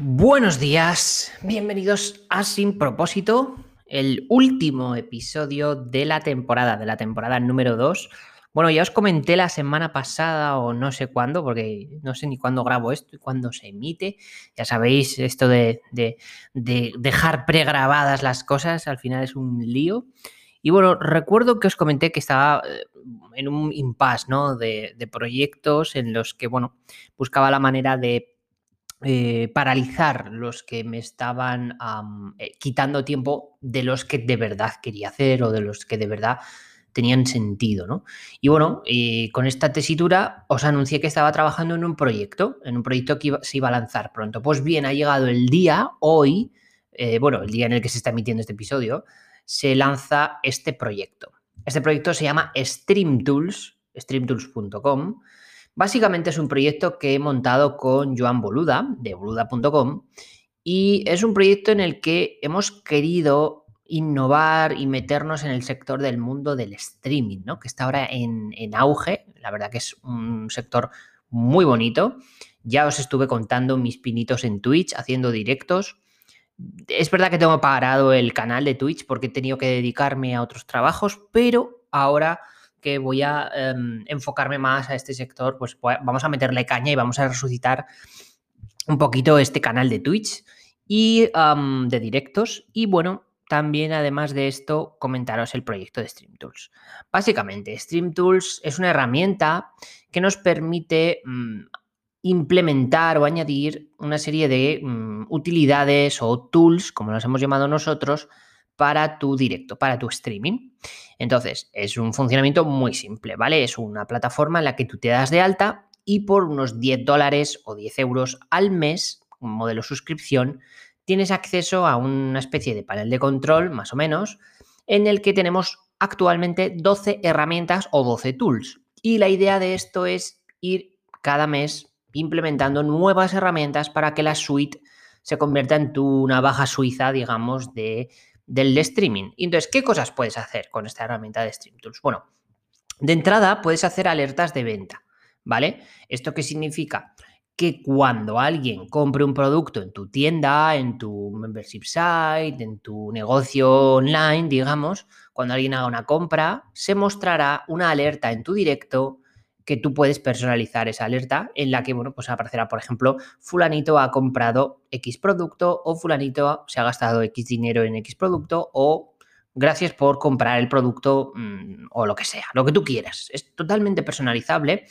Buenos días, bienvenidos a Sin Propósito, el último episodio de la temporada, de la temporada número 2. Bueno, ya os comenté la semana pasada o no sé cuándo, porque no sé ni cuándo grabo esto y cuándo se emite. Ya sabéis, esto de, dejar pregrabadas las cosas al final es un lío. Y bueno, recuerdo que os comenté que estaba eh, en un impasse, ¿no? De, de proyectos en los que, bueno, buscaba la manera de eh, paralizar los que me estaban eh, quitando tiempo de los que de verdad quería hacer o de los que de verdad tenían sentido, ¿no? Y bueno, con esta tesitura os anuncié que estaba trabajando en un proyecto, en un proyecto que se iba a lanzar pronto. Pues bien, ha llegado el día, hoy, eh, bueno, el día en el que se está emitiendo este episodio, se lanza este proyecto. Este proyecto se llama StreamTools, streamtools.com, Básicamente es un proyecto que he montado con Joan Boluda, de boluda.com, y es un proyecto en el que hemos querido innovar y meternos en el sector del mundo del streaming, ¿no? que está ahora en, auge. La verdad que es un sector muy bonito. Ya os estuve contando mis pinitos en Twitch, haciendo directos. Es verdad que tengo parado el canal de Twitch porque he tenido que dedicarme a otros trabajos, pero ahora que voy a em, enfocarme más a este sector, pues vamos a meterle caña y vamos a resucitar un poquito este canal de Twitch y de directos. Y bueno, también además de esto, comentaros el proyecto de StreamTools. Básicamente, StreamTools es una herramienta que nos permite mm, implementar o añadir una serie de mm, utilidades o tools, como los hemos llamado nosotros, para tu directo, para tu streaming. Entonces, es un funcionamiento muy simple, ¿vale? Es una plataforma en la que tú te das de alta y por unos 10 dólares o 10 euros al mes, un modelo suscripción, tienes acceso a una especie de panel de control, más o menos, en el que tenemos actualmente 12 herramientas o 12 tools. Y la idea de esto es ir cada mes implementando nuevas herramientas para que la suite se convierta en tu navaja suiza, digamos, de del streaming. entonces, ¿qué cosas puedes hacer con esta herramienta de StreamTools? Bueno, de entrada puedes hacer alertas de venta, ¿vale? ¿Esto qué significa? Que cuando alguien compre un producto en tu tienda, en tu membership site, en tu negocio online, digamos, cuando alguien haga una compra, se mostrará una alerta en tu directo que tú puedes personalizar esa alerta en la que, bueno, pues aparecerá, por ejemplo, fulanito ha comprado X producto o fulanito se ha gastado X dinero en X producto o gracias por comprar el producto mm, o lo que sea, lo que tú quieras. Es totalmente personalizable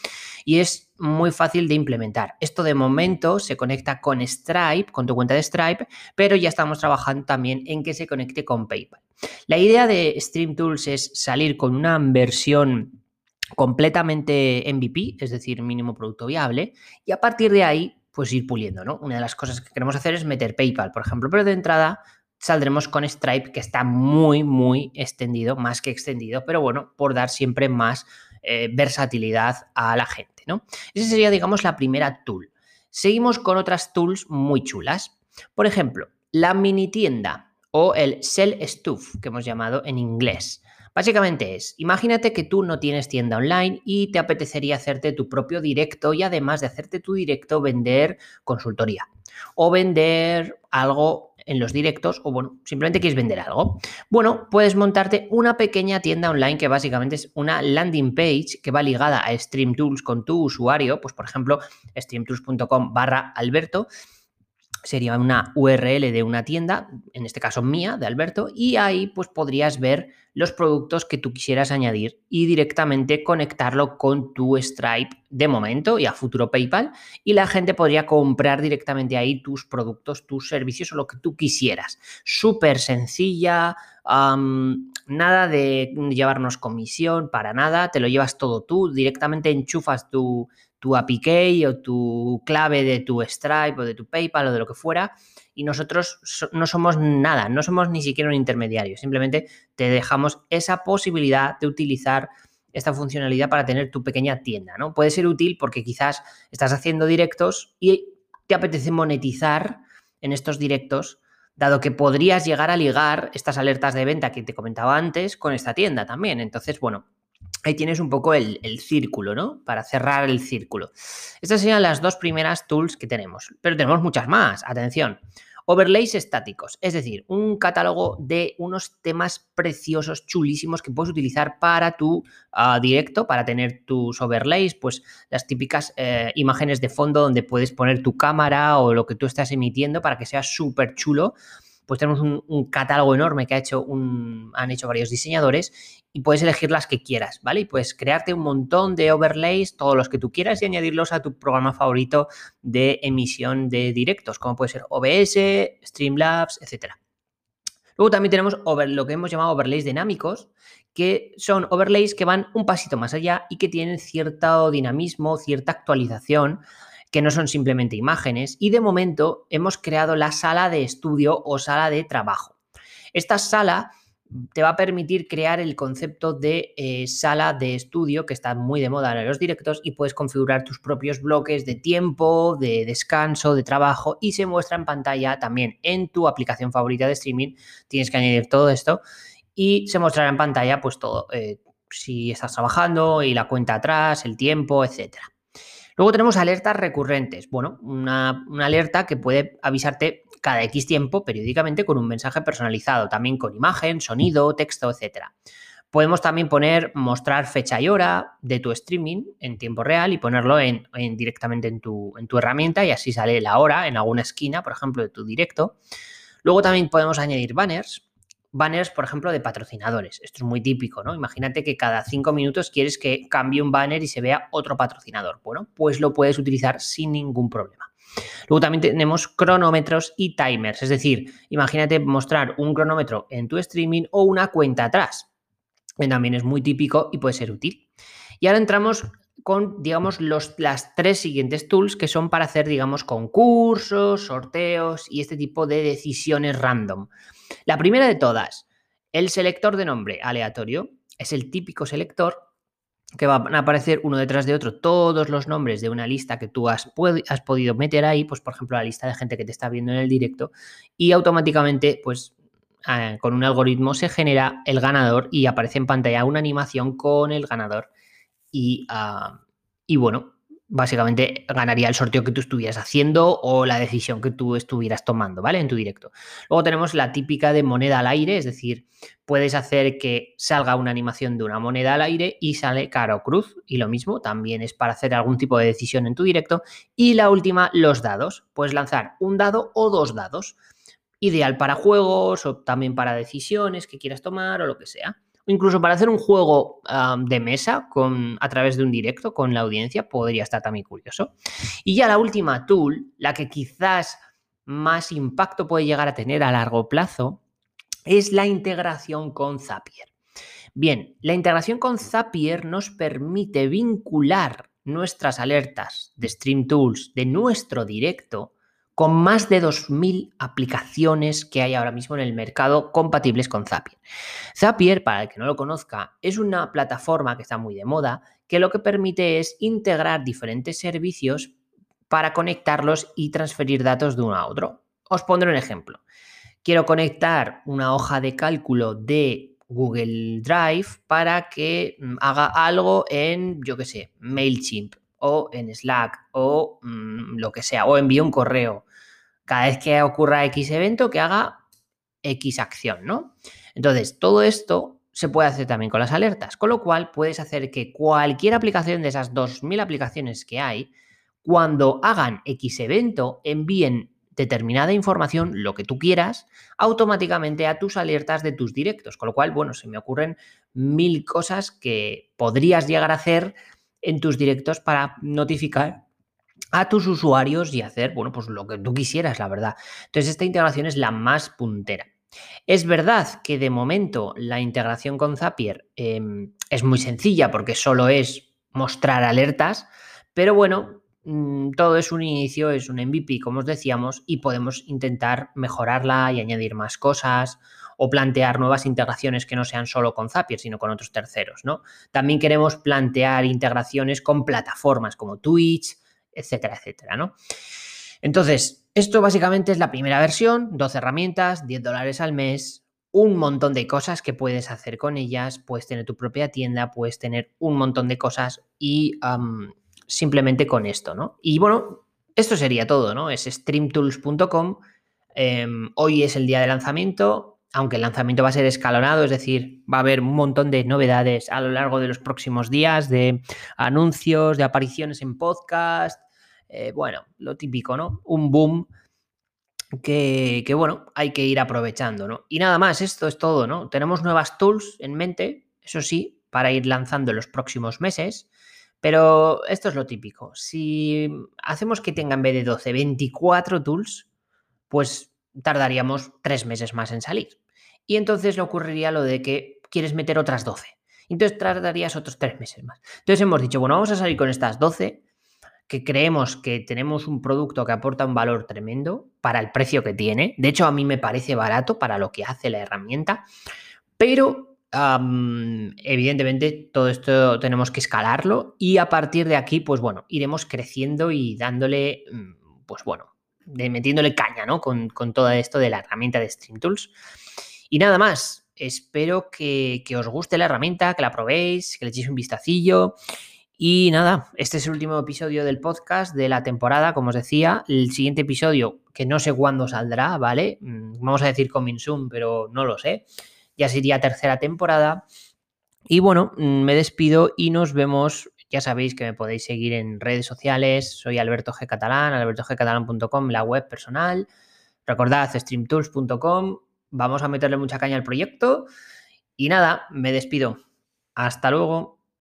y es muy fácil de implementar. Esto de momento se conecta con Stripe, con tu cuenta de Stripe, pero ya estamos trabajando también en que se conecte con PayPal. La idea de Stream Tools es salir con una versión completamente MVP, es decir, mínimo producto viable, y a partir de ahí, pues ir puliendo, ¿no? Una de las cosas que queremos hacer es meter PayPal, por ejemplo, pero de entrada saldremos con Stripe, que está muy, muy extendido, más que extendido, pero bueno, por dar siempre más eh, versatilidad a la gente, ¿no? Esa sería, digamos, la primera tool. Seguimos con otras tools muy chulas. Por ejemplo, la mini tienda o el Sell Stuff, que hemos llamado en inglés. Básicamente es, imagínate que tú no tienes tienda online y te apetecería hacerte tu propio directo y además de hacerte tu directo vender consultoría o vender algo en los directos o bueno, simplemente quieres vender algo. Bueno, puedes montarte una pequeña tienda online que básicamente es una landing page que va ligada a StreamTools con tu usuario, pues por ejemplo, streamtools.com barra Alberto sería una URL de una tienda, en este caso mía, de Alberto, y ahí pues podrías ver los productos que tú quisieras añadir y directamente conectarlo con tu Stripe de momento y a futuro PayPal y la gente podría comprar directamente ahí tus productos, tus servicios o lo que tú quisieras. Súper sencilla, nada de llevarnos comisión, para nada, te lo llevas todo tú, directamente enchufas tu, tu API key o tu clave de tu Stripe o de tu PayPal o de lo que fuera y nosotros no somos nada, no somos ni siquiera un intermediario, simplemente te dejamos esa posibilidad de utilizar esta funcionalidad para tener tu pequeña tienda, ¿no? Puede ser útil porque quizás estás haciendo directos y te apetece monetizar en estos directos, dado que podrías llegar a ligar estas alertas de venta que te comentaba antes con esta tienda también. Entonces, bueno, ahí tienes un poco el, el, círculo, ¿no? Para cerrar el círculo. Estas serían las dos primeras tools que tenemos, pero tenemos muchas más, atención. Overlays estáticos, es decir, un catálogo de unos temas preciosos, chulísimos que puedes utilizar para tu uh, directo, para tener tus overlays, pues las típicas eh, imágenes de fondo donde puedes poner tu cámara o lo que tú estás emitiendo para que sea súper chulo pues tenemos un, catálogo enorme que ha hecho un, han hecho varios diseñadores y puedes elegir las que quieras, ¿vale? Y puedes crearte un montón de overlays, todos los que tú quieras y añadirlos a tu programa favorito de emisión de directos, como puede ser OBS, Streamlabs, etc. Luego también tenemos lo que hemos llamado overlays dinámicos, que son overlays que van un pasito más allá y que tienen cierto dinamismo, cierta actualización que no son simplemente imágenes y de momento hemos creado la sala de estudio o sala de trabajo. Esta sala te va a permitir crear el concepto de eh, sala de estudio que está muy de moda en los directos y puedes configurar tus propios bloques de tiempo, de descanso, de trabajo y se muestra en pantalla también en tu aplicación favorita de streaming. Tienes que añadir todo esto y se mostrará en pantalla pues todo, eh, si estás trabajando y la cuenta atrás, el tiempo, etcétera. Luego tenemos alertas recurrentes. Bueno, una, alerta que puede avisarte cada X tiempo periódicamente con un mensaje personalizado, también con imagen, sonido, texto, etc. Podemos también poner, mostrar fecha y hora de tu streaming en tiempo real y ponerlo en, en, directamente en tu, en tu herramienta y así sale la hora en alguna esquina, por ejemplo, de tu directo. Luego también podemos añadir banners banners, por ejemplo, de patrocinadores. Esto es muy típico, ¿no? Imagínate que cada cinco minutos quieres que cambie un banner y se vea otro patrocinador. Bueno, pues lo puedes utilizar sin ningún problema. Luego también tenemos cronómetros y timers, es decir, imagínate mostrar un cronómetro en tu streaming o una cuenta atrás. También es muy típico y puede ser útil. Y ahora entramos con, digamos, los, las tres siguientes tools que son para hacer, digamos, concursos, sorteos y este tipo de decisiones random. La primera de todas, el selector de nombre aleatorio. Es el típico selector que van a aparecer uno detrás de otro todos los nombres de una lista que tú has, has, podido meter ahí, pues por ejemplo la lista de gente que te está viendo en el directo y automáticamente pues eh, con un algoritmo se genera el ganador y aparece en pantalla una animación con el ganador y, uh, y bueno, básicamente ganaría el sorteo que tú estuvieras haciendo o la decisión que tú estuvieras tomando, ¿vale? En tu directo. Luego tenemos la típica de moneda al aire, es decir, puedes hacer que salga una animación de una moneda al aire y sale cara o cruz. Y lo mismo, también es para hacer algún tipo de decisión en tu directo. Y la última, los dados. Puedes lanzar un dado o dos dados. Ideal para juegos o también para decisiones que quieras tomar o lo que sea incluso para hacer un juego de mesa con, a través de un directo con la audiencia, podría estar también curioso. Y ya la última tool, la que quizás más impacto puede llegar a tener a largo plazo, es la integración con Zapier. Bien, la integración con Zapier nos permite vincular nuestras alertas de Stream Tools de nuestro directo con más de 2.000 aplicaciones que hay ahora mismo en el mercado compatibles con Zapier. Zapier, para el que no lo conozca, es una plataforma que está muy de moda, que lo que permite es integrar diferentes servicios para conectarlos y transferir datos de uno a otro. Os pondré un ejemplo. Quiero conectar una hoja de cálculo de Google Drive para que mm, haga algo en, yo qué sé, MailChimp o en Slack o mmm, lo que sea, o envíe un correo cada vez que ocurra X evento, que haga X acción, ¿no? Entonces, todo esto se puede hacer también con las alertas, con lo cual puedes hacer que cualquier aplicación de esas 2.000 aplicaciones que hay, cuando hagan X evento, envíen determinada información, lo que tú quieras, automáticamente a tus alertas de tus directos. Con lo cual, bueno, se me ocurren mil cosas que podrías llegar a hacer en tus directos para notificar a tus usuarios y hacer, bueno, pues lo que tú quisieras, la verdad. Entonces, esta integración es la más puntera. Es verdad que de momento la integración con Zapier eh, es muy sencilla porque solo es mostrar alertas, pero bueno, mmm, todo es un inicio, es un MVP, como os decíamos, y podemos intentar mejorarla y añadir más cosas o plantear nuevas integraciones que no sean solo con Zapier, sino con otros terceros, ¿no? También queremos plantear integraciones con plataformas como Twitch, etcétera, etcétera, ¿no? Entonces, esto básicamente es la primera versión, 12 herramientas, 10 dólares al mes, un montón de cosas que puedes hacer con ellas, puedes tener tu propia tienda, puedes tener un montón de cosas y simplemente con esto, ¿no? Y bueno, esto sería todo, ¿no? Es streamtools.com. Em, hoy es el día de lanzamiento, aunque el lanzamiento va a ser escalonado, es decir, va a haber un montón de novedades a lo largo de los próximos días, de anuncios, de apariciones en podcast, eh, bueno, lo típico, ¿no? Un boom que, bueno, hay que ir aprovechando, ¿no? Y nada más, esto es todo, ¿no? Tenemos nuevas tools en mente, eso sí, para ir lanzando en los próximos meses, pero esto es lo típico. Si hacemos que tenga en vez de 12, 24 tools, pues tardaríamos tres meses más en salir. Y entonces le ocurriría lo de que quieres meter otras 12. Entonces tardarías otros tres meses más. Entonces hemos dicho, bueno, vamos a salir con estas 12 que creemos que tenemos un producto que aporta un valor tremendo para el precio que tiene. De hecho, a mí me parece barato para lo que hace la herramienta, pero evidentemente todo esto tenemos que escalarlo y a partir de aquí, pues bueno, iremos creciendo y dándole, mm, pues bueno, metiéndole caña, ¿no? Con, todo esto de la herramienta de Stream Tools. Y nada más, espero que, que os guste la herramienta, que la probéis, que le echéis un vistacillo y nada, este es el último episodio del podcast de la temporada, como os decía. El siguiente episodio, que no sé cuándo saldrá, ¿vale? Mm, vamos a decir coming soon, pero no lo sé. Ya sería tercera temporada. Y bueno, mm, me despido y nos vemos. Ya sabéis que me podéis seguir en redes sociales. Soy Alberto G. Catalán, albertogcatalán.com, la web personal. Recordad, streamtools.com. Vamos a meterle mucha caña al proyecto. Y nada, me despido. Hasta luego.